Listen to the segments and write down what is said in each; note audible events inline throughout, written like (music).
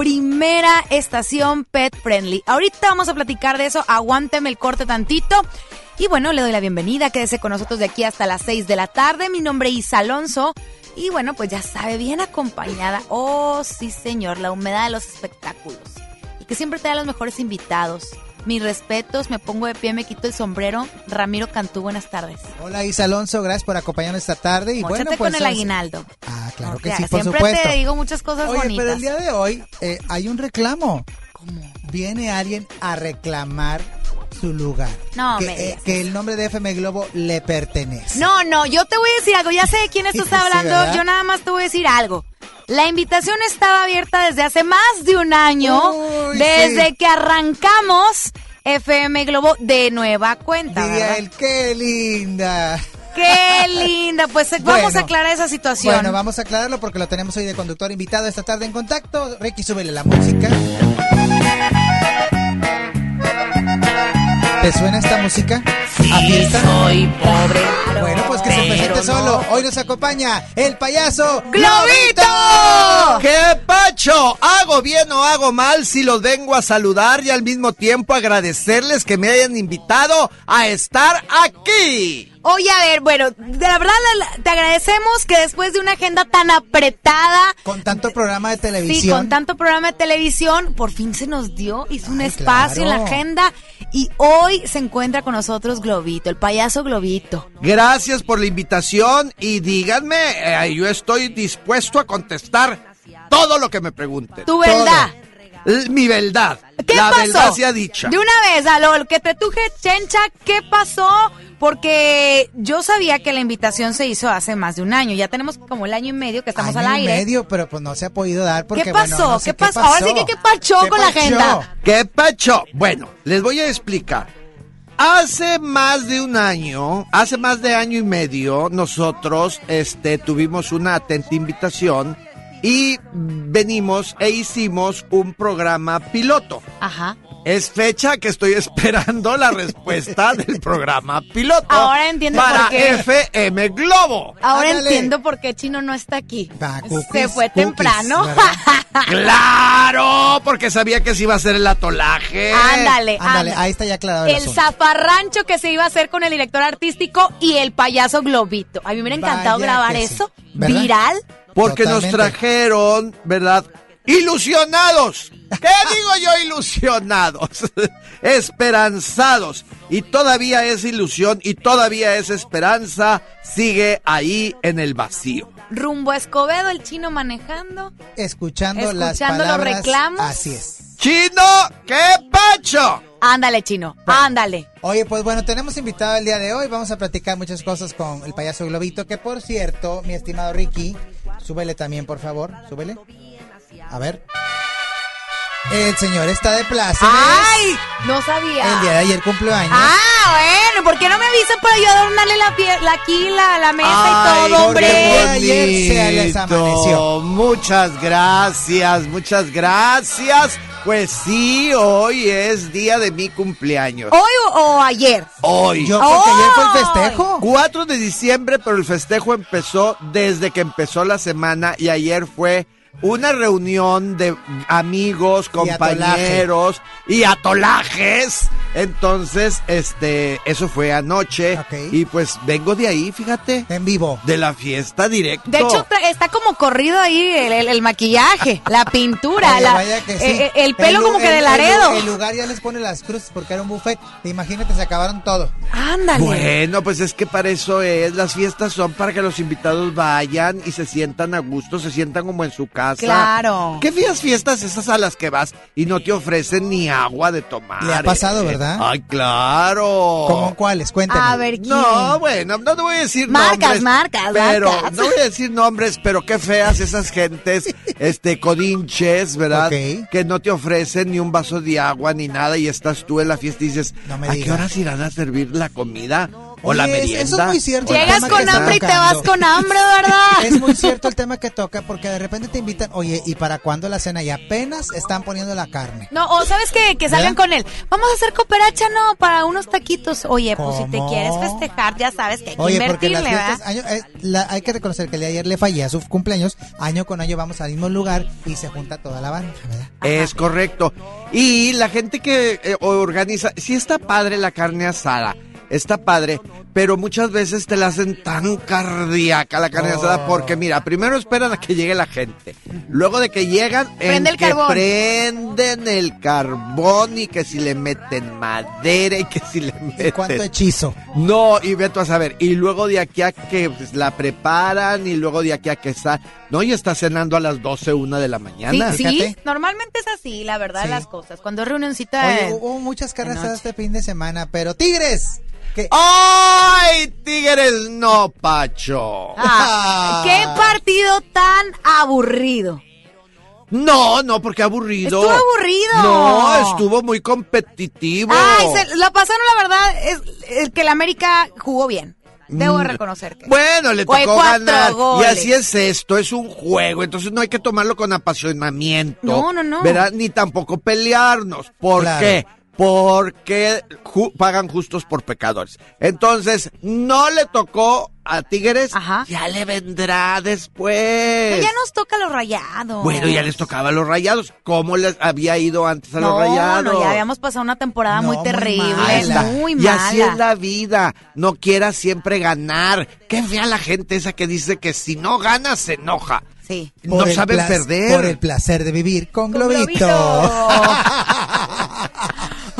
primera estación pet friendly. Ahorita vamos a platicar de eso, aguánteme el corte tantito. Y bueno, le doy la bienvenida, quédese con nosotros de aquí hasta las 6 de la tarde. Mi nombre es Alonso. Y bueno, pues ya sabe, bien acompañada. Oh, sí señor, la humedad de los espectáculos. Y que siempre te da los mejores invitados. Mis respetos, me pongo de pie, me quito el sombrero. Ramiro Cantú, buenas tardes. Hola Isa Alonso, gracias por acompañarnos esta tarde. Y bueno, Móchate pues, con el aguinaldo. Ah, claro O que sí, por siempre supuesto. te digo muchas cosas Oye, bonitas. pero el día de hoy eh, hay un reclamo. ¿Cómo? Viene alguien a reclamar su lugar. No, que, me eh, que el nombre de FM Globo le pertenece. No, no, yo te voy a decir algo. Ya sé de quién estás Sí, hablando. yo nada más te voy a decir algo. La invitación estaba abierta desde hace más de un año, Uy, desde sí. que arrancamos FM Globo de nueva cuenta. Él, qué linda. Qué linda. Pues (laughs) vamos Bueno. a aclarar esa situación. Bueno, vamos a aclararlo porque lo tenemos hoy de conductor invitado esta tarde en contacto. Ricky, súbele la música. ¿Te suena esta música? ¿A fiesta? Soy pobre. Bueno, pues que se presente solo. Hoy nos acompaña el payaso ¡Globito! ¿Qué pacho? ¿Hago bien o hago mal si los vengo a saludar y al mismo tiempo agradecerles que me hayan invitado a estar aquí? Oye, a ver, bueno, de la verdad la- la- te agradecemos que después de una agenda tan apretada, Con tanto programa de Sí, televisión. con tanto programa de televisión, por fin se nos dio, hizo un Ay, espacio en la agenda y hoy se encuentra con nosotros Globito, el payaso Globito. Gracias por la invitación y díganme, eh, yo estoy dispuesto a contestar todo lo que me pregunten. Tu verdad. Mi verdad. ¿Qué la pasó? verdad sea dicha. De una vez, Alol, que te tuje, Chencha, ¿qué pasó? Porque yo sabía que la invitación se hizo hace más de un año. Ya tenemos como el año y medio que estamos Año al y aire. medio, pero pues no se ha podido dar porque ¿Qué bueno, pasó? no sé ¿Qué pasó? Ahora sí que qué pachó ¿Qué con la pachó? agenda. ¿Qué pacho? Bueno, les voy a explicar. Hace más de un año, hace más de año y medio, nosotros este, tuvimos una atenta invitación y venimos e hicimos un programa piloto. Ajá. Es fecha que estoy (laughs) esperando la respuesta del programa piloto. Ahora entiendo para por qué. FM Globo. Ahora Ándale. entiendo por qué Chino no está aquí. Se fue cookies, temprano. (laughs) Claro, porque sabía que se iba a hacer el atolaje. ándale, Ándale, ándale. ahí está ya aclarado el, el zafarrancho que se iba a hacer con el director artístico y el payaso Globito. A mí me hubiera encantado Vaya grabar sí. eso. ¿Verdad? Viral. Porque nos trajeron, ¿verdad? Ilusionados. ¿Qué digo yo ilusionados? (laughs) Esperanzados. Y todavía esa ilusión y todavía esa esperanza sigue ahí en el vacío. Rumbo a Escobedo, el chino manejando. Escuchando, las Escuchando los palabras. reclamos. Así es. ¡Chino! ¡Qué pacho! Ándale, chino. Ándale. Oye, pues bueno, tenemos invitado el día de hoy. Vamos a platicar muchas cosas con el payaso Globito. Que por cierto, mi estimado Ricky, súbele también, por favor. Súbele. A ver. El señor está de plaza. ¡Ay! No sabía. El día de ayer cumpleaños. Ah, bueno, ¿por qué no me avisan para yo adornarle la, pie- la aquí, la, la mesa y Ay, todo, hombre? Ayer se les amaneció. Muchas gracias, muchas gracias. Pues sí, hoy es día de mi cumpleaños. ¿Hoy o, o ayer? Hoy. Yo, porque ayer fue el festejo. 4 de diciembre, pero el festejo empezó desde que empezó la semana y ayer fue una reunión de amigos, compañeros y atolajes. Entonces, este, eso fue anoche y pues vengo de ahí, fíjate, En vivo. de la fiesta directo. De hecho, está como corrido ahí el, el- el maquillaje, la pintura, Oye, la- vaya que sí. eh, eh, el pelo como que de el- Laredo. El, lugar ya les pone las cruces porque era un buffet. Imagínate, se acabaron todo. Ándale. Bueno, pues es que para eso es, las fiestas son para que los invitados vayan y se sientan a gusto, se sientan como en su casa. Claro. ¿Qué feas fiestas esas a las que vas y no te ofrecen ni agua de tomar? Le ha pasado, eh? ¿verdad? Ay, claro. ¿Cómo cuáles? Cuéntenme. A ver, ¿quién? No, bueno, no te voy a decir Marcas, nombres. marcas, pero, marcas. No voy a decir nombres, pero qué feas esas gentes, (laughs) este, codinches, ¿verdad? Ok. Que no te ofrecen ni un vaso de agua ni nada y estás tú en la fiesta y dices, No me ¿a qué horas irán a servir la comida? O la merienda. eso es muy cierto. Llegas con hambre y te vas con hambre, ¿verdad? Es muy cierto el tema que toca porque de repente te invitan, oye, ¿y para cuándo la cena? Y apenas están poniendo la carne. No, o sabes que, que salgan con él. Vamos a hacer cooperacha, no, para unos taquitos. Oye, pues si te quieres festejar, ya sabes que hay que Oye, porque invertirle, las fiestas, ¿verdad? año- eh, la- hay que reconocer que el de ayer le fallé a su cumpleaños, año con año vamos al mismo lugar y se junta toda la banda, ¿verdad? Es correcto. Y la gente que eh, organiza, sí está padre la carne asada, está padre, pero muchas veces te la hacen tan cardíaca la carne Oh. asada porque mira, primero esperan a que llegue la gente, luego de que llegan, en Prende el que carbón. prenden el carbón y que si le meten madera y que si le ¿Y meten... cuánto hechizo? No, y ve tú a saber. Y luego de aquí a que pues, la preparan y luego de aquí a que está... No, y está cenando a las 12, una de la mañana. sí, normalmente es así, la verdad, Sí. las cosas. Cuando es reunioncita... Oye, hubo muchas carnes de este fin de semana, pero Tigres, ¡Ay, Tigres no, Pacho! Ah, ¡Qué partido tan aburrido! No, no, porque aburrido. Estuvo aburrido. No, estuvo muy competitivo. Ay, se, la pasaron, la verdad, es, es que el América jugó bien. Debo de reconocer que. Mm. Bueno, le tocó ganar. Y así es esto, es un juego. Entonces no hay que tomarlo con apasionamiento. No, no, no. ¿Verdad? Ni tampoco pelearnos. ¿Por Claro. qué? Porque ju- pagan justos por pecadores. Entonces, no le tocó a Tigres. Ajá. Ya le vendrá después. ya nos toca los rayados. Bueno, ya les tocaba a los rayados. ¿Cómo les había ido antes a los no, rayados? No, ya habíamos pasado una temporada No, muy muy terrible, mala. muy y mala. así es la vida. No quieras siempre ganar. Qué fea la gente esa que dice que si no gana se enoja. Sí. No el saben perder. Por el placer de vivir con, Con Globito. Globito. (laughs)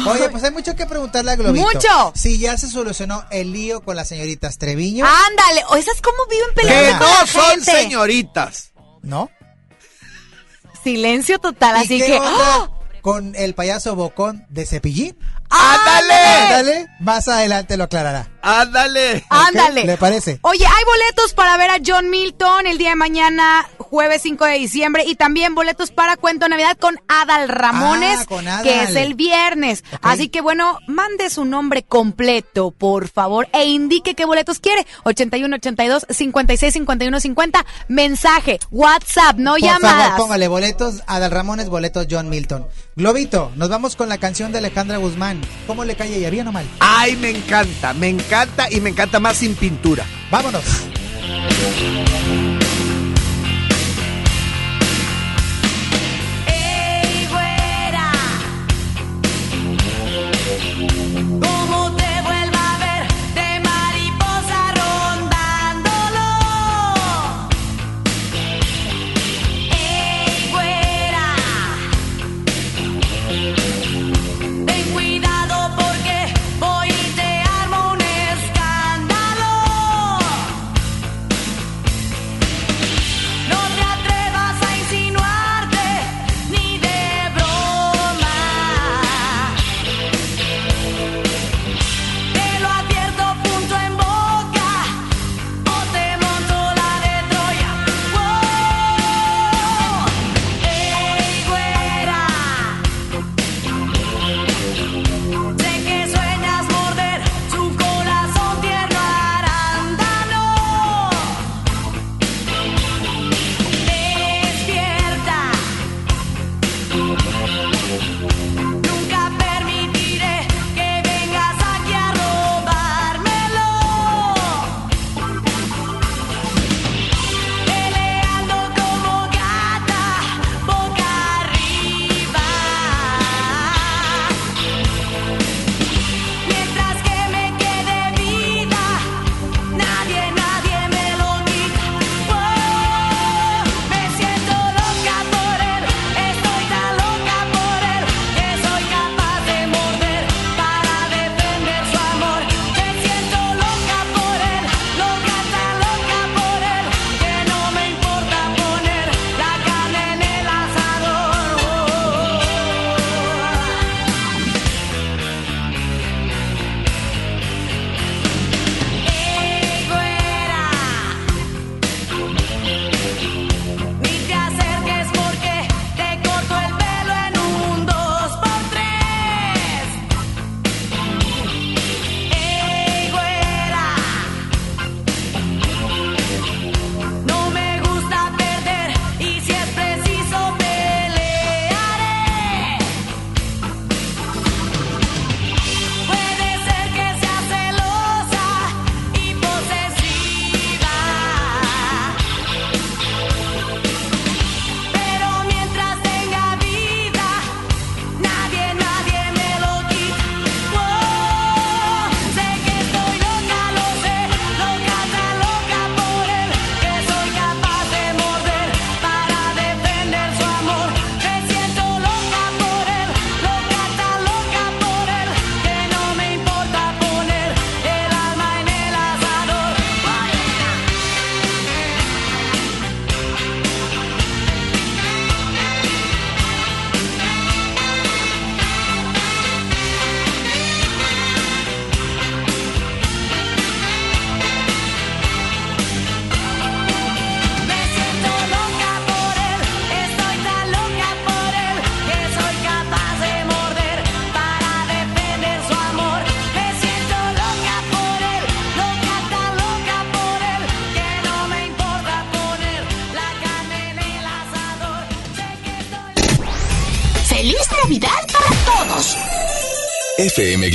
Oye, (laughs) pues hay mucho que preguntarle a Globito. Mucho. Si ya se solucionó el lío con las señoritas Treviño, Ándale, o esas cómo viven Que peleando con no la son gente. señoritas. ¿no? Silencio total, ¿Y así qué que. onda ¡ah! con el payaso bocón de Cepillín? ¡Ándale! Ándale, más adelante lo aclarará. ¡Ándale! Ándale. ¿Le parece? Oye, hay boletos para ver a John Milton el día de mañana, jueves 5 de diciembre, y también boletos para Cuento de Navidad con Adal Ramones, Ah, con Adal. que es el viernes. Así que bueno, mande su nombre completo, por favor, e indique qué boletos quiere. 81 82 56 51 50. Mensaje, WhatsApp, no Por llamadas. favor, póngale boletos Adal Ramones, boletos John Milton. Globito, nos vamos con la canción de Alejandra Guzmán. ¿Cómo le cae ella? ¿Bien o mal? ¡Ay, me encanta! Me encanta y me encanta más sin pintura. Vámonos.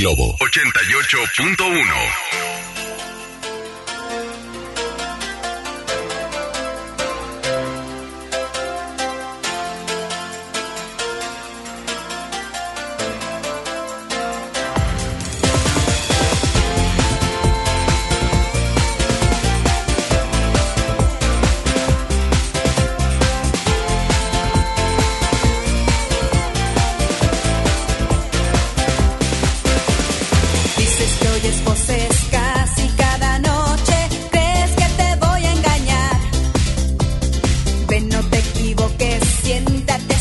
88.1. tienda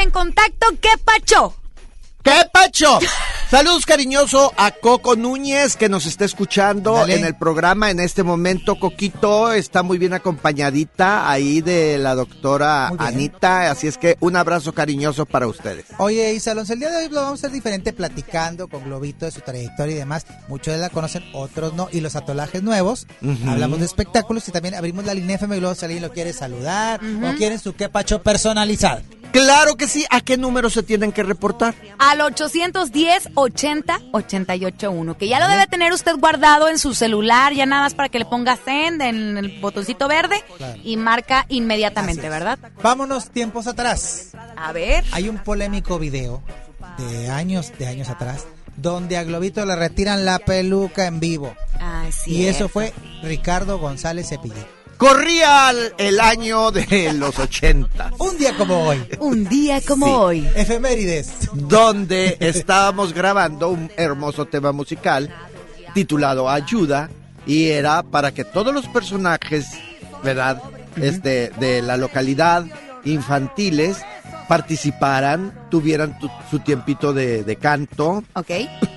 en contacto. ¿Qué pacho? ¿Qué pacho? (laughs) Saludos cariñoso a Coco Núñez que nos está escuchando en el programa en este momento. Coquito está muy bien acompañadita ahí de la doctora Anita, así es que un abrazo cariñoso para ustedes. Oye Isalons, el día de hoy lo vamos a hacer diferente platicando con Globito de su trayectoria y demás. Muchos de la conocen, otros no, y los atolajes nuevos. Hablamos de espectáculos y también abrimos la línea FM Globo si alguien lo quiere saludar o quieren su quepacho personalizado. Claro que sí, ¿a qué número se tienen que reportar? Al 810 810-80-881, que ya lo debe tener usted guardado en su celular, ya nada más para que le ponga send en el botoncito verde y marca inmediatamente. ¿verdad? Vámonos tiempos atrás. A ver. Hay un polémico video de años, de años atrás, donde a Globito le retiran la peluca en vivo. Ah. Y eso fue Ricardo González Cepillín. Corría el, año de los 80, Un día como hoy. Un día como Sí. hoy. Efemérides. donde estábamos grabando un hermoso tema musical titulado Ayuda y era para que todos los personajes, ¿verdad? Este, de la localidad infantiles participaran, tuvieran tu- su tiempito de, de canto Ok.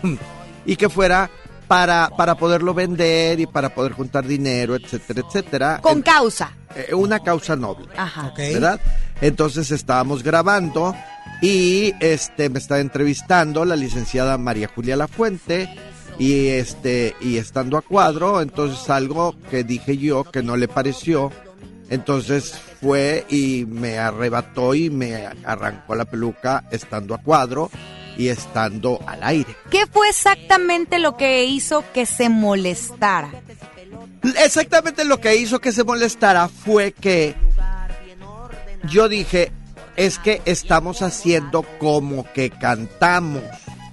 (clears throat) y que fuera para, para poderlo vender y para poder juntar dinero, etcétera, etcétera. Con En- causa. eh, una causa noble. Ajá. ¿verdad? Entonces estábamos grabando y este me está entrevistando la licenciada María Julia Lafuente y este y estando a cuadro, entonces algo que dije yo que no le pareció, entonces fue y me arrebató y me arrancó la peluca estando a cuadro y estando al aire. ¿Qué fue exactamente lo que hizo que se molestara? Exactamente lo que hizo que se molestara fue que yo dije, es que estamos haciendo como que cantamos,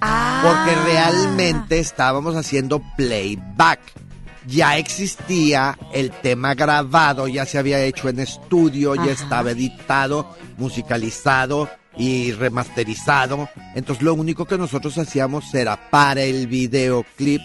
Ah. porque realmente estábamos haciendo playback. Ya existía el tema grabado, ya se había hecho en estudio, ya estaba editado, musicalizado y remasterizado. Entonces lo único que nosotros hacíamos era para el videoclip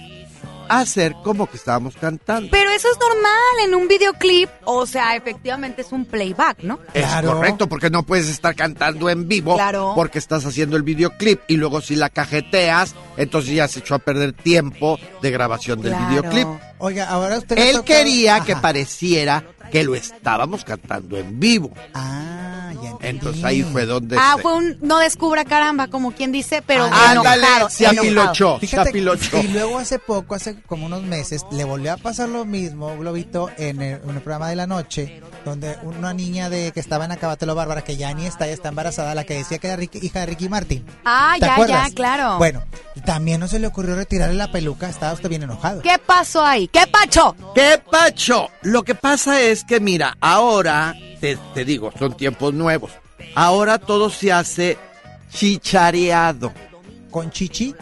hacer como que estábamos cantando. Pero eso es normal en un videoclip. O sea, efectivamente es un playback, ¿no? Es Claro. correcto, porque no puedes estar cantando en vivo Claro. porque estás haciendo el videoclip y luego si la cajeteas, entonces ya se echó a perder tiempo de grabación del Claro. videoclip. Oiga, ahora usted Él quería Ajá. que pareciera que lo estábamos cantando en vivo. Ah, ya entendí. Entonces ahí fue donde Ah, se- fue un no descubra caramba, como quien dice, pero Ah, Ándale, enojado. se apilochó, se apilochó. y luego hace poco, hace como unos meses, le volvió a pasar lo mismo, Globito, en el, en el programa de la noche, donde una niña de que estaba en Acabatelo Bárbara, que ya ni está, ya está embarazada, la que decía que era Ricky- hija de Ricky Martin. Ah, ¿Te ya, acuerdas? ya, claro. Bueno, también no se le ocurrió retirarle la peluca, estaba usted bien enojado. ¿Qué pasó ahí? ¿Qué pacho? ¿Qué pacho? Lo que pasa es que, mira, ahora, te, te digo, son tiempos nuevos. Ahora todo se hace chichareado. ¿Con chichi?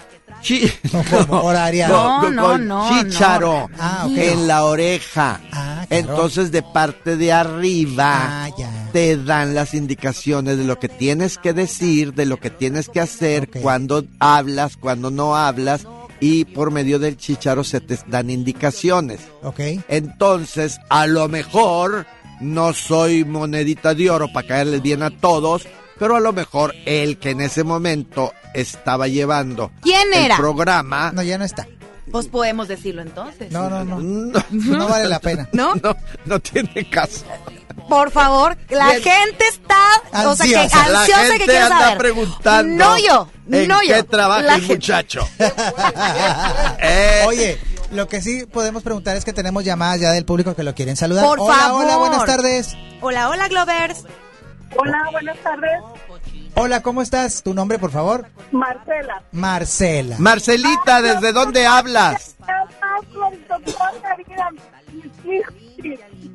Chi- (laughs) No, como. (laughs) No, con- no, con no, Chícharo. no. Ah. En la oreja. Ah, claro. Entonces, de parte de arriba. Ah, ya. Te dan las indicaciones de lo que tienes que decir, de lo que tienes que hacer, cuando hablas, cuando no hablas, y por medio del chicharo se te dan indicaciones. ¿Ok? Entonces, a lo mejor no soy monedita de oro para caerles bien a todos, pero a lo mejor el que en ese momento estaba llevando ¿Quién el era? programa No, ya no está. Pues podemos decirlo entonces. No, no, no. (laughs) no, No vale la pena. ¿No? (laughs) no, no tiene caso. Por favor, la Bien. gente está, o sea, que Ansiosa. La ansiosa que gente quiere anda saber. preguntando No yo, en no yo. qué trabaja La el gente. muchacho. (laughs) Eh, Oye, lo que sí podemos preguntar es que tenemos llamadas ya del público que lo quieren saludar. Por hola, favor. hola, buenas tardes. Hola, hola, Glovers. Hola, buenas tardes. Hola, ¿cómo estás? ¿Tu nombre, por favor? Marcela. Marcela. Marcelita, ¿desde dónde hablas?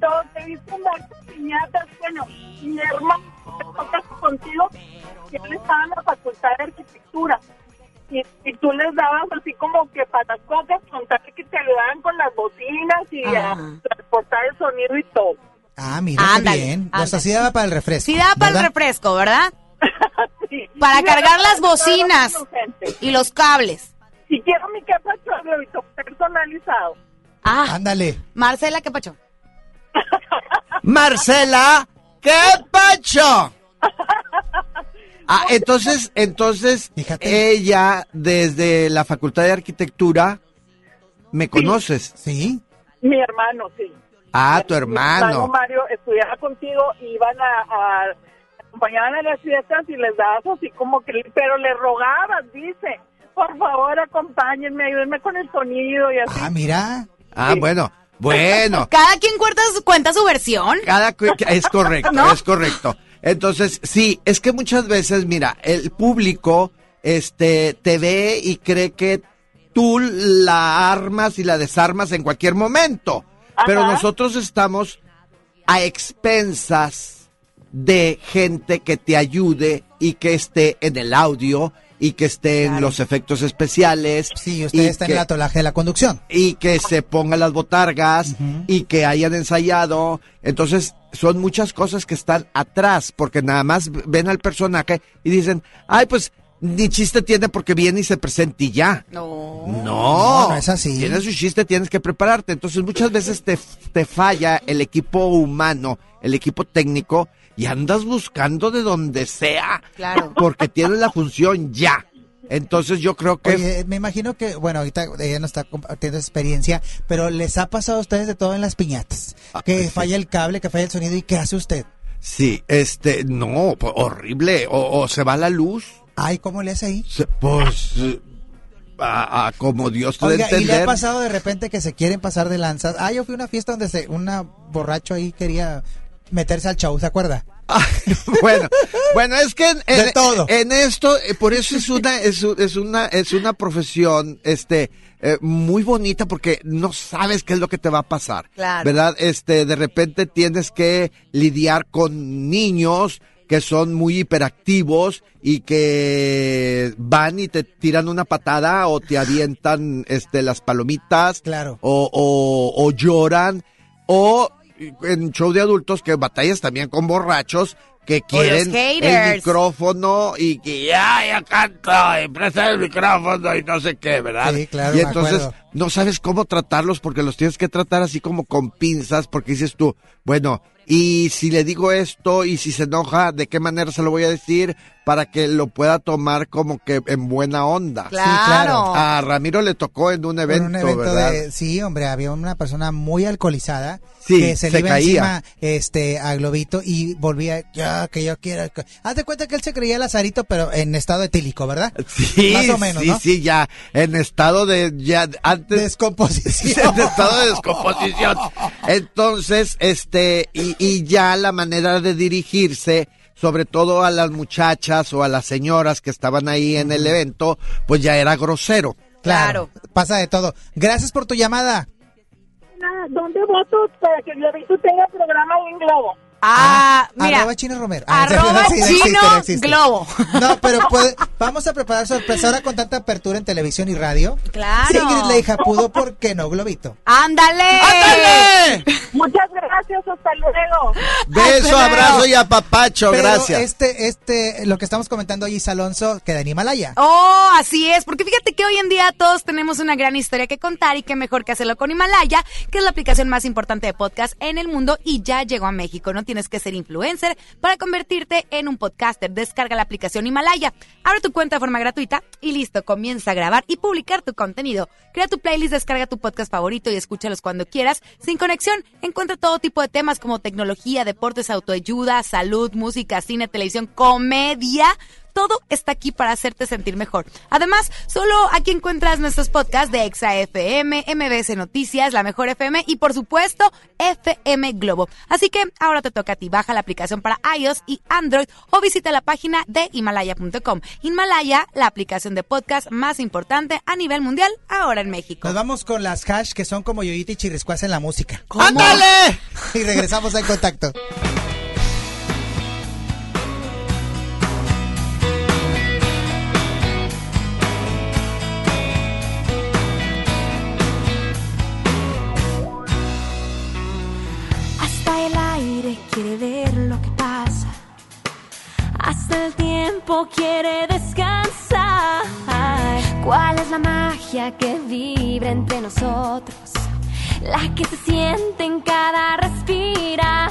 Todo, te he visto dar piñatas. Bueno, mi hermano que toca contigo, y él estaba en la facultad de arquitectura. Y, y tú les dabas así como que patacocas, con tal que te ayudaban con las bocinas y a transportar el sonido y todo. Ah, mira, qué Ándale, bien. Los ándale. así daba para el refresco. Sí da para el ¿verdad? refresco, ¿verdad? (laughs) Sí. Para Y cargar las bocinas. Y los cables. Si quiero mi capacho globito personalizado. Ah, Ándale. Marcela, ¿qué pacho? Marcela, ¿qué pacho? Ah, entonces, entonces, Fíjate. ella desde la Facultad de Arquitectura, ¿me conoces? Sí. Mi hermano, sí. Ah, tu Mi hermano. Mario estudiaba contigo, iban a, a acompañaban a las fiestas y les dabas así como que, pero le rogabas, dice, por favor acompáñenme, ayúdenme con el sonido y así. Ah, mira. Ah, bueno, bueno. (laughs) Cada quien cuenta su, cuenta su versión. Cada es (laughs) correcto, ¿No? es correcto. Entonces, sí, es que muchas veces, mira, el público este te ve y cree que tú la armas y la desarmas en cualquier momento. Pero nosotros estamos a expensas de gente que te ayude y que esté en el audio y que esté en Claro. los efectos especiales. Sí, usted y está que- en el atolaje de la conducción. y que se pongan las botargas y que hayan ensayado. Entonces, son muchas cosas que están atrás, porque nada más ven al personaje y dicen, ay, pues ni chiste tiene porque viene y se presenta y ya. No. No, No, no es así. Tienes su chiste, tienes que prepararte. Entonces, muchas veces te, te falla el equipo humano, el equipo técnico, y andas buscando de donde sea. Claro. Porque tienes la función ya. Entonces, yo creo que. Oye, me imagino que, bueno, ahorita ella no está compartiendo experiencia, pero les ha pasado a ustedes de todo en las piñatas. Ah, Que sí. falla el cable, que falla el sonido, ¿y qué hace usted? Sí, este, no, po- horrible. O, o se va la luz. Ay, ¿cómo le hace ahí? se- pues, a, a como Dios te Oiga, ¿y le ha entender. pasado de repente que se quieren pasar de lanzas? Ah, yo fui a una fiesta donde se, una borracho ahí quería meterse al show, ¿se acuerda? Ay, (laughs) bueno, bueno, es que en, en- De todo. en esto, eh, por eso es una, es, es una, es una profesión, este, eh, muy bonita porque no sabes qué es lo que te va a pasar. Claro. ¿Verdad? Este, de repente tienes que lidiar con niños que son muy hiperactivos y que van y te tiran una patada o te avientan, este, las palomitas. Claro. O, o, o lloran. O en show de adultos que batallas también con borrachos que quieren el micrófono y que ya, ya canto y presta el micrófono y no sé qué, ¿verdad? Sí, claro, y entonces acuerdo. no sabes cómo tratarlos porque los tienes que tratar así como con pinzas porque dices tú, bueno, y si le digo esto y si se enoja, ¿de qué manera se lo voy a decir para que lo pueda tomar como que en buena onda? Claro. claro. A Ramiro le tocó en un En evento, un evento ¿verdad? de, sí, hombre, había una persona muy alcoholizada Sí, que se, se le iba caía. encima este a Globito y volvía, ya que yo quiero. alco-". Haz de cuenta que él se creía Lazarito, pero en estado etílico, ¿verdad? (laughs) Sí, Más o menos, sí, ¿no? sí, ya en estado de ya antes Descomposición. (laughs) en estado de descomposición. (laughs) Entonces, este y, y ya la manera de dirigirse sobre todo a las muchachas o a las señoras que estaban ahí en el evento, pues ya era grosero. Claro, pasa de todo. Gracias por tu llamada. ¿Dónde voto para que Globito tenga programa en Globo? Ah, mira. Arroba Chino Romero. Ah, Arroba sí, no existe, Chino no existe. Globo. No, pero puede- vamos a preparar sorpresa ahora con tanta apertura en televisión y radio. Claro. Si Ingrid la hija pudo, ¿por qué no, Globito? ¡Ándale! ¡Ándale! Muchas gracias, hasta luego. Beso, abrazo y apapacho, Pero gracias. este, este, lo que estamos comentando hoy, Alonso, queda en Himalaya. Oh, así es, porque fíjate que hoy en día todos tenemos una gran historia que contar y qué mejor que hacerlo con Himalaya, que es la aplicación más importante de podcast en el mundo y ya llegó a México. No tienes que ser influencer para convertirte en un podcaster. Descarga la aplicación Himalaya, abre tu cuenta de forma gratuita y listo, comienza a grabar y publicar tu contenido. Crea tu playlist, descarga tu podcast favorito y escúchalos cuando quieras. Sin conexión, encuentra todo tipo de temas como tecnología, deportes, autoayuda, salud, música, cine, televisión, comedia. Todo está aquí para hacerte sentir mejor. Además, solo aquí encuentras nuestros podcasts de Exa FM, MBS Noticias, La Mejor FM y por supuesto FM Globo. Así que ahora te toca a ti. Baja la aplicación para iOS y Android o visita la página de Himalaya.com. Himalaya, la aplicación de podcast más importante a nivel mundial ahora en México. Nos vamos con las hash que son como Yoyita y Chirriscuas en la música. ¡Ándale! (laughs) Y regresamos en contacto. Quiere descansar. ¿Cuál es la magia que vibra entre nosotros? La que se siente en cada respirar.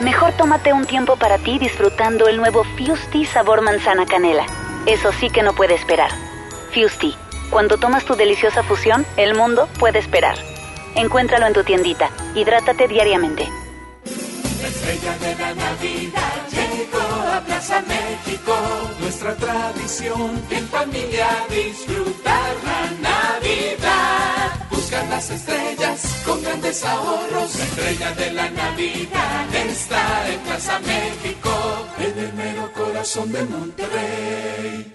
Mejor tómate un tiempo para ti disfrutando el nuevo Fusti sabor manzana canela. Eso sí que no puede esperar. Fusti, cuando tomas tu deliciosa fusión, el mundo puede esperar. Encuéntralo en tu tiendita. Hidrátate diariamente. La estrella de la Navidad llegó a Plaza México. Nuestra tradición en familia disfrutar la Navidad. Buscar las estrellas con grandes ahorros. La estrella de la Navidad está en Plaza México. En el mero corazón de Monterrey.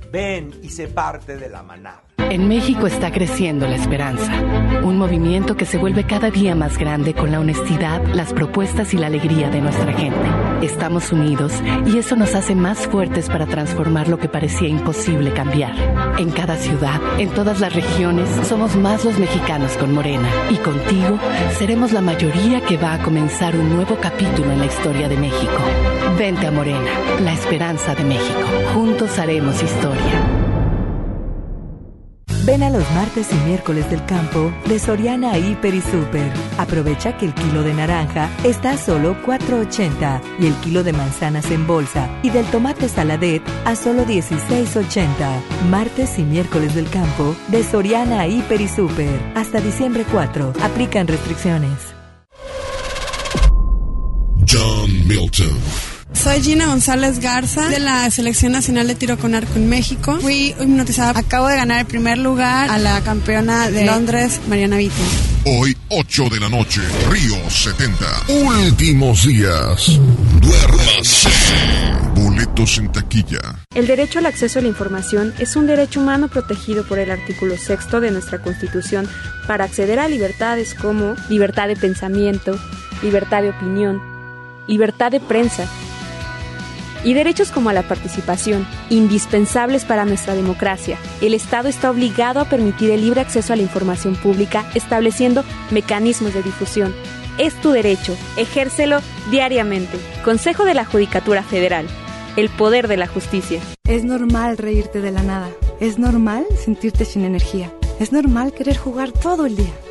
Ven y sé parte de la manada. En México está creciendo la esperanza, un movimiento que se vuelve cada día más grande con la honestidad, las propuestas y la alegría de nuestra gente. Estamos unidos y eso nos hace más fuertes para transformar lo que parecía imposible cambiar. En cada ciudad, en todas las regiones, somos más los mexicanos con Morena y contigo seremos la mayoría que va a comenzar un nuevo capítulo en la historia de México. Vente a Morena, la esperanza de México. Juntos haremos historia. Ven a los martes y miércoles del campo de Soriana Hiper y Super. Aprovecha que el kilo de naranja está a solo 4.80 y el kilo de manzanas en bolsa y del tomate saladet a solo 16.80. Martes y miércoles del campo de Soriana Hiper y Super. Hasta diciembre 4. Aplican restricciones. John Milton. Soy Gina González Garza de la Selección Nacional de Tiro con Arco en México. Fui hipnotizada. Acabo de ganar el primer lugar a la campeona de Londres, Mariana Vitti. Hoy, 8 de la noche, Río 70. Últimos días. Duérmase. Boletos en taquilla. El derecho al acceso a la información es un derecho humano protegido por el artículo sexto de nuestra Constitución para acceder a libertades como libertad de pensamiento, libertad de opinión, libertad de prensa y derechos como a la participación, indispensables para nuestra democracia. El Estado está obligado a permitir el libre acceso a la información pública, estableciendo mecanismos de difusión. Es tu derecho, ejércelo diariamente. Consejo de la Judicatura Federal. El poder de la justicia. Es normal reírte de la nada. Es normal sentirte sin energía. Es normal querer jugar todo el día.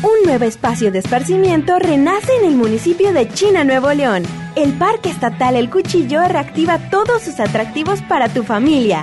Un nuevo espacio de esparcimiento renace en el municipio de China, Nuevo León. El Parque Estatal El Cuchillo reactiva todos sus atractivos para tu familia.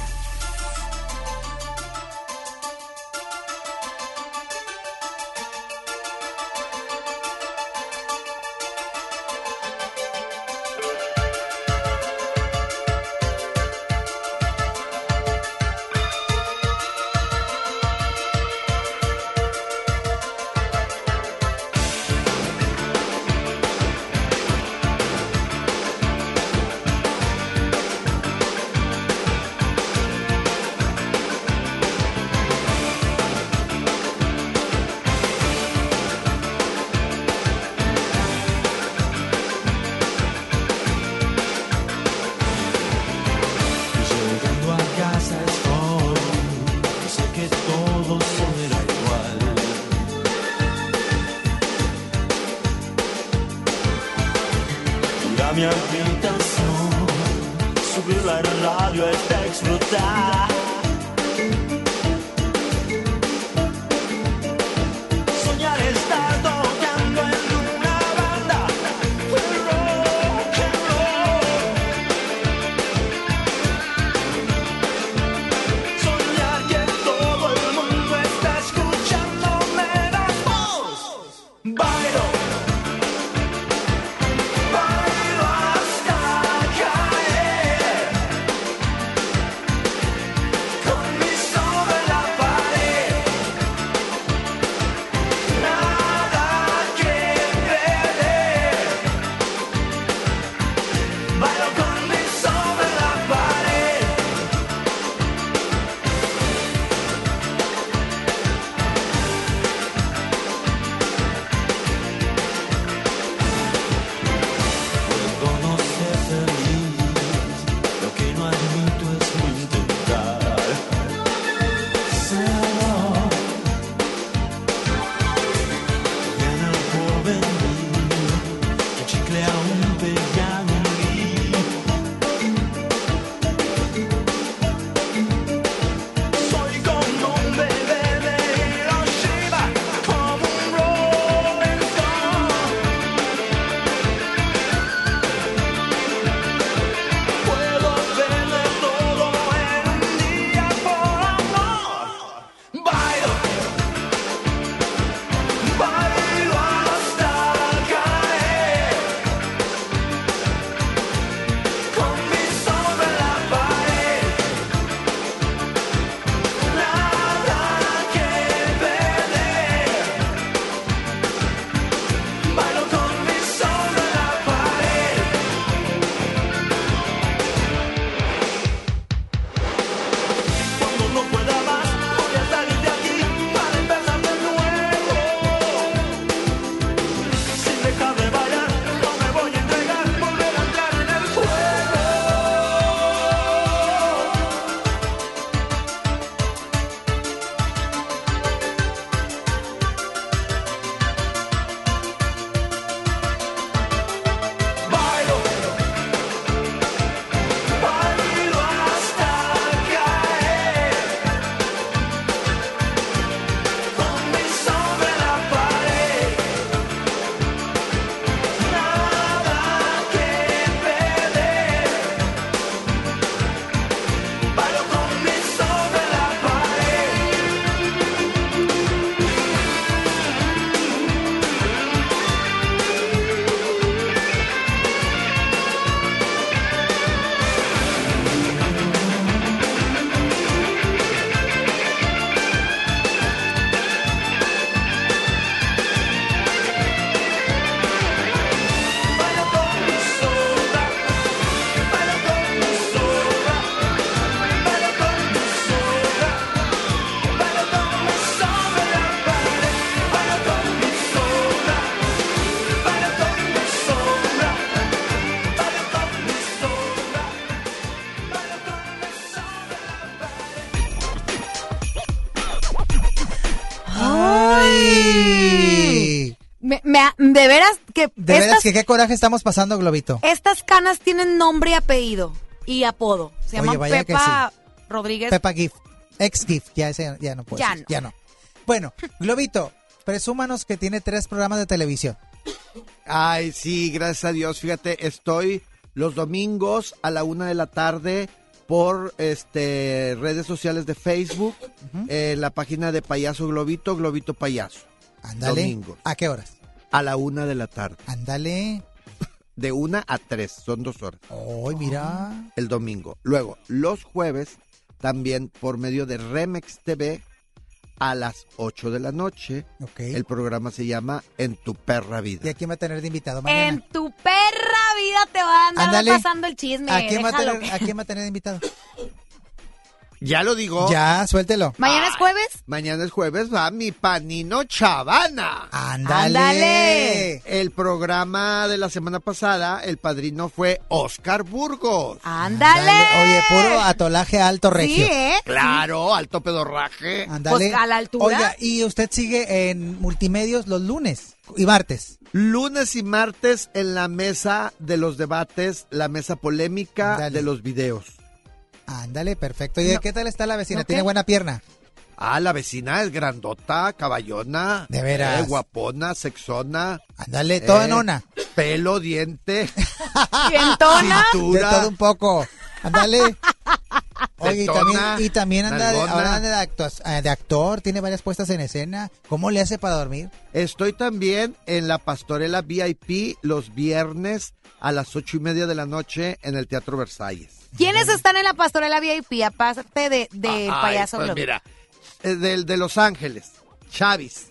de veras que De veras que qué coraje estamos pasando, Globito. estas canas tienen nombre y apellido y apodo. Se Oye, llaman Pepa Rodríguez. Pepa Gift. Ex Gift, ya, ese, ya no puedo Ya no. ya no. Bueno, (laughs) Globito, presúmanos que tiene tres programas de televisión. Ay, sí, gracias a Dios. Fíjate, estoy los domingos a la una de la tarde por este redes sociales de Facebook, en la página de Payaso Globito, Globito Payaso. Ándale. Domingos. ¿A qué horas? A la una de la tarde. Ándale. De una a tres, son dos horas. Ay, mira. El domingo. Luego, los jueves, también por medio de Remex TV, a las 8 de la noche. El programa se llama En tu perra vida. ¿Y a quién va a tener de invitado mañana? En tu perra vida te va a andar Ándale. pasando el chisme. ¿A quién, va a déjalo. tener, ¿A quién va a tener de invitado? (laughs) Ya lo digo. Ya, suéltelo. ¿Mañana es jueves? Mañana es jueves, va mi panino Chavana. Ándale. El programa de la semana pasada, el padrino fue Oscar Burgos. Ándale. Oye, puro atolaje alto regio. ¿eh? Claro, alto pedorraje. Ándale. Pues, a la altura. Oiga, y usted sigue en multimedios los lunes y martes. Lunes y martes en la mesa de los debates, la mesa polémica de los videos. Ándale, perfecto. ¿Y de qué tal está la vecina? ¿No ¿Tiene qué? buena pierna? Ah, la vecina es grandota, caballona. De veras. eh, guapona, sexona. Ándale, toda nona. Pelo, diente. (laughs) ¿Dientona? De Cintura. todo un poco. Ándale. (laughs) Oye, y también, y también anda, de, ahora anda de, eh, de actor, tiene varias puestas en escena. ¿Cómo le hace para dormir? Estoy también en la Pastorela VIP los viernes a las ocho y media de la noche en el Teatro Versalles. ¿Quiénes están en la pastorela VIP aparte de, payaso pues Globo? mira, eh, del de Los Ángeles, Chavis,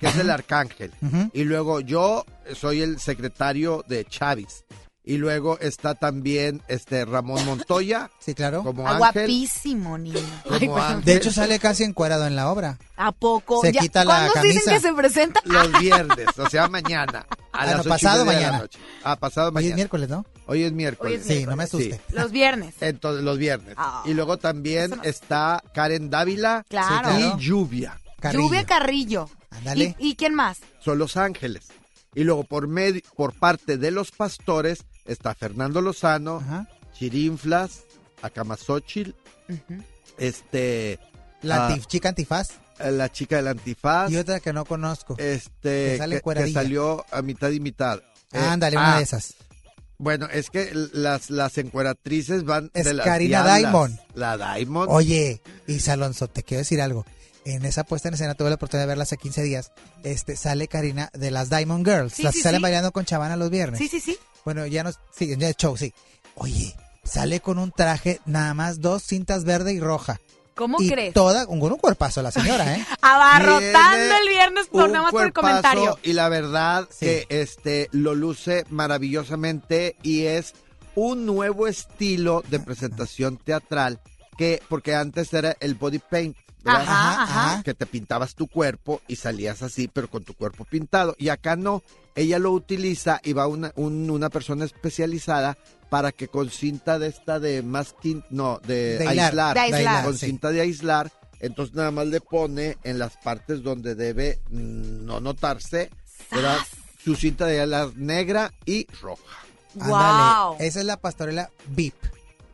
que es el arcángel. Y luego yo soy el secretario de Chavis. Y luego está también este Ramón Montoya. (laughs) Sí, claro. Como Ah, ángel. guapísimo, niño. Como Ay, perdón. ángel. De hecho, sale casi encuadrado en la obra. ¿A poco? Se Ya- quita la ¿Cuándo dicen camisa. que se presenta? Los (laughs) viernes, o sea, mañana. A Ah, las no, pasado media de la mañana. noche. Ah, pasado Hoy mañana. es miércoles, ¿no? Hoy es miércoles. Hoy es Sí, no me asuste. Los viernes. Entonces, los viernes. Ah. Y luego también está Karen Dávila Claro. Sí, claro. y Lluvia. Carrillo. Lluvia Carrillo. Ándale. ¿Y, y quién más? Son Los Ángeles. Y luego por medio, por parte de los pastores está Fernando Lozano, Ajá. Chirinflas, Acamazochil, este La ah, chica antifaz. la chica del antifaz, Y otra que no conozco. este que sale que, salió a mitad y mitad. Eh, Ándale, una ah, de esas. Bueno, es que las, las encueratrices van Es de las Karina diablas. Diamond. La Diamond. Oye, Isa Alonso, te quiero decir algo. En esa puesta en escena tuve la oportunidad de verla hace 15 días. Este sale Karina de las Diamond Girls, Sí, las sí, que salen sí. bailando con Chavana los viernes. Sí, sí, sí. Bueno, ya no, sí, en el show, sí. Oye, sale con un traje, nada más dos cintas verde y roja. ¿Cómo y crees? toda, con un cuerpazo la señora, (laughs) ¿eh? Abarrotando el viernes por un nada más por el comentario. Y la verdad Sí. que este lo luce maravillosamente y es un nuevo estilo de presentación teatral que porque antes era el body paint. ¿Verdad? Ajá, ajá. Que te pintabas tu cuerpo y salías así, pero con tu cuerpo pintado. Y acá no, ella lo utiliza y va una, un- una persona especializada para que con cinta de esta de masking, no, de, aislar, De aislar, con sí. cinta de aislar, entonces nada más le pone en las partes donde debe mm, no notarse, ¿verdad? Su cinta de aislar negra y roja. Wow. Esa es la pastorela VIP.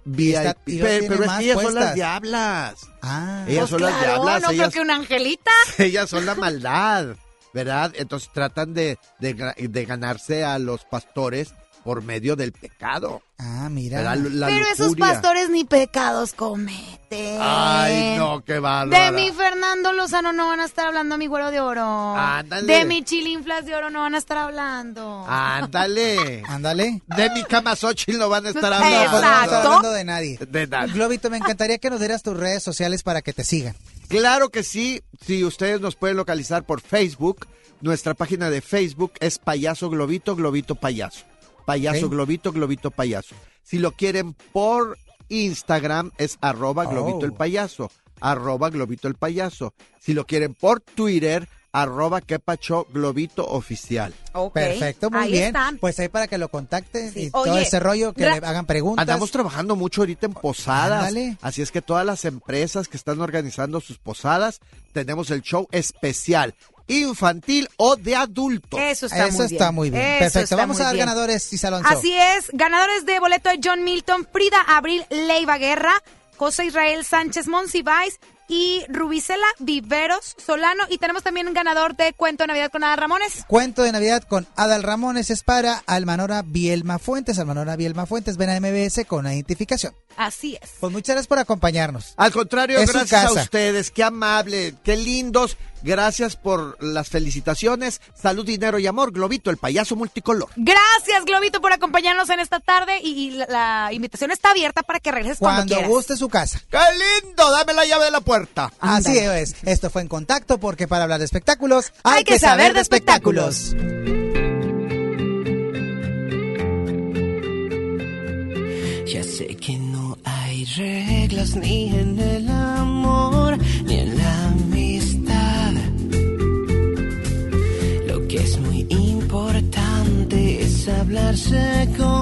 VIP. está- y luego pero es que ellas son las diablas. Ah, Ellas Pues son las claro, diablas. no creo ellas, que una angelita. (laughs) ellas son la maldad, ¿verdad? Entonces tratan de, de ganarse a los pastores por medio del pecado. ah, mira. Pero esos pastores ni pecados cometen. Ay, no, qué bárbara. De mi Fernando Lozano no van a estar hablando, mi güero de oro. Ándale. De mi chilinflas de oro no van a estar hablando. Ándale. (laughs) Ándale. De mi camasochil no van a estar No hablando. podemos estar Exacto. hablando de nadie. De nada. Globito, me encantaría que nos dieras tus redes sociales para que te sigan. Claro que sí. Si ustedes nos pueden localizar por Facebook, nuestra página de Facebook es Payaso Globito, Globito Payaso. Payaso. Globito, Globito Payaso. Si lo quieren por Instagram es arroba Globito Oh. el Payaso. Arroba Globito el Payaso. Si lo quieren por Twitter, arroba Quepacho Globito Oficial. Perfecto, muy ahí bien. están. Pues ahí para que lo contacten Sí. y todo ese rollo, que le hagan preguntas. Andamos trabajando mucho ahorita en posadas. Ándale. Así es que todas las empresas que están organizando sus posadas, tenemos el show especial. Infantil o de adulto. Eso está Eso muy bien. está muy bien. Eso Perfecto. está Vamos muy a dar bien. ganadores, Isa Alonso. Así es, ganadores de boleto de John Milton, Frida Abril Leiva Guerra, José Israel Sánchez Monsiváis y Rubicela Viveros Solano. Y tenemos también un ganador de Cuento de Navidad con Ada Ramones. Cuento de Navidad con Adal Ramones es para Almanora Bielma Fuentes. Almanora Bielma Fuentes, ven a MBS con la identificación. Así es. Pues muchas gracias por acompañarnos. Al contrario, Es gracias a ustedes, qué amable, qué lindos. Gracias por las felicitaciones. Salud, dinero y amor. Globito, el payaso multicolor. Gracias, Globito, por acompañarnos en esta tarde. Y, y la, la invitación está abierta para que regreses cuando, Cuando quieras. guste su casa. ¡Qué lindo! Dame la llave de la puerta. Así es. Esto fue en contacto porque para hablar de espectáculos hay, Hay que saber de espectáculos. Ya sé que no hay reglas ni en el hablarse con